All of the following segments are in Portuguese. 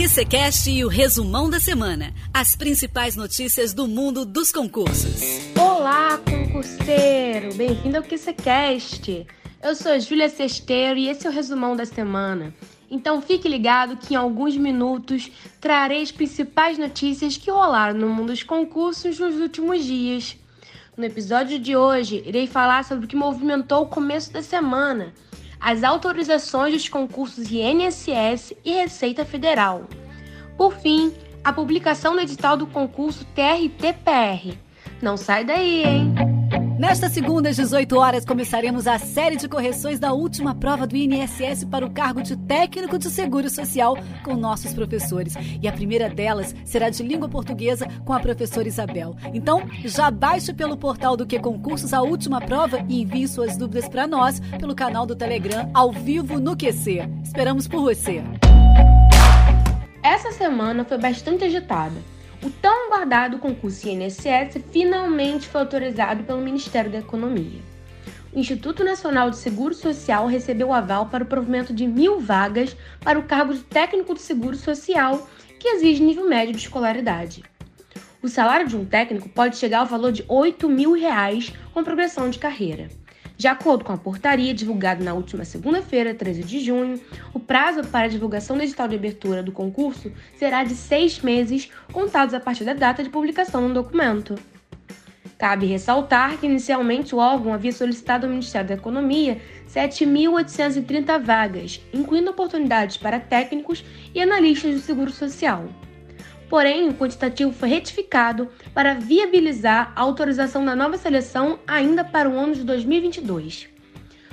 QCCast e o resumão da semana. As principais notícias do mundo dos concursos. Olá, concurseiro! Bem-vindo ao QCCast. Eu sou Júlia Sesteiro e esse é o resumão da semana. Então fique ligado que em alguns minutos trarei as principais notícias que rolaram no mundo dos concursos nos últimos dias. No episódio de hoje, irei falar sobre o que movimentou o começo da semana as autorizações dos concursos INSS e Receita Federal. Por fim, a publicação do edital do concurso TRT-PR. Não sai daí, hein? Nesta segunda, às 18 horas, começaremos a série de correções da última prova do INSS para o cargo de técnico de seguro social com nossos professores. E a primeira delas será de língua portuguesa com a professora Isabel. Então, já baixe pelo portal do Que Concursos a última prova e envie suas dúvidas para nós pelo canal do Telegram ao vivo no QC. Esperamos por você. Essa semana foi bastante agitada. O tão aguardado concurso INSS finalmente foi autorizado pelo Ministério da Economia. O Instituto Nacional de Seguro Social recebeu aval para o provimento de mil vagas para o cargo de técnico de seguro social, que exige nível médio de escolaridade. O salário de um técnico pode chegar ao valor de 8 mil reais com progressão de carreira. De acordo com a portaria divulgada na última segunda-feira, 13 de junho, o prazo para a divulgação do edital de abertura do concurso será de seis meses, contados a partir da data de publicação do documento. Cabe ressaltar que inicialmente o órgão havia solicitado ao Ministério da Economia 7.830 vagas, incluindo oportunidades para técnicos e analistas do Seguro Social. Porém, o quantitativo foi retificado para viabilizar a autorização da nova seleção ainda para o ano de 2022.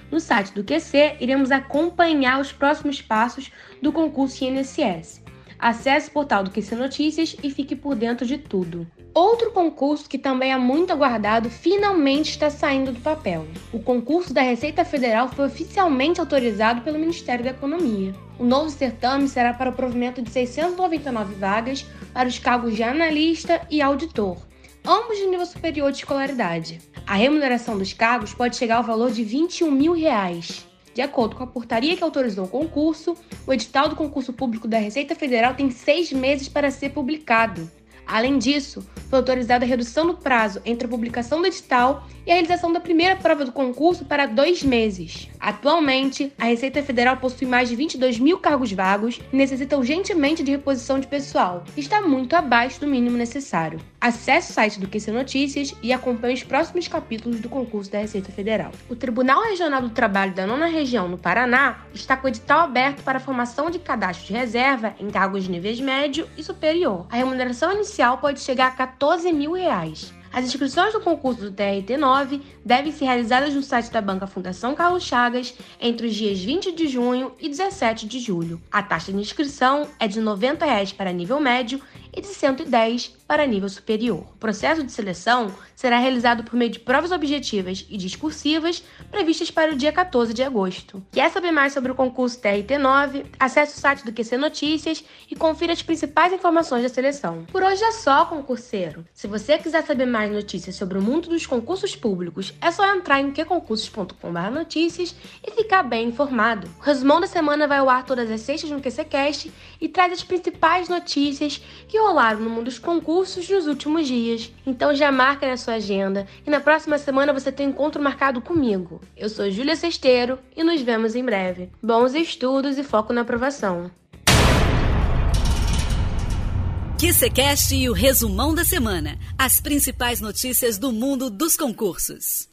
No site do QC, iremos acompanhar os próximos passos do concurso INSS. Acesse o portal do QC Notícias e fique por dentro de tudo. Outro concurso que também é muito aguardado finalmente está saindo do papel. O concurso da Receita Federal foi oficialmente autorizado pelo Ministério da Economia. O novo certame será para o provimento de 699 vagas para os cargos de analista e auditor, ambos de nível superior de escolaridade. A remuneração dos cargos pode chegar ao valor de 21 mil reais. De acordo com a portaria que autorizou o concurso, o edital do concurso público da Receita Federal tem seis meses para ser publicado. Além disso, foi autorizada a redução do prazo entre a publicação do edital e a realização da primeira prova do concurso para dois meses. Atualmente, a Receita Federal possui mais de 22 mil cargos vagos e necessita urgentemente de reposição de pessoal, está muito abaixo do mínimo necessário. Acesse o site do QC Notícias e acompanhe os próximos capítulos do concurso da Receita Federal. O Tribunal Regional do Trabalho da Nona Região, no Paraná, está com o edital aberto para a formação de cadastro de reserva em cargos de níveis médio e superior. A remuneração inicial pode chegar a 14 mil reais. As inscrições do concurso do TRT9 devem ser realizadas no site da Banca Fundação Carlos Chagas entre os dias 20 de junho e 17 de julho. A taxa de inscrição é de 90 reais para nível médio e de 110 para nível superior. O processo de seleção será realizado por meio de provas objetivas e discursivas previstas para o dia 14 de agosto. Quer saber mais sobre o concurso TRT9? Acesse o site do QC Notícias e confira as principais informações da seleção. Por hoje é só, concurseiro. Se você quiser saber mais notícias sobre o mundo dos concursos públicos, é só entrar em qconcursos.com/notícias e ficar bem informado. O resumão da semana vai ao ar todas as sextas no QCcast e traz as principais notícias que rolaram no mundo dos concursos nos últimos dias. Então já marca na sua agenda e na próxima semana você tem um encontro marcado comigo. Eu sou Júlia Sesteiro e nos vemos em breve. Bons estudos e foco na aprovação. QCCast e o resumão da semana. As principais notícias do mundo dos concursos.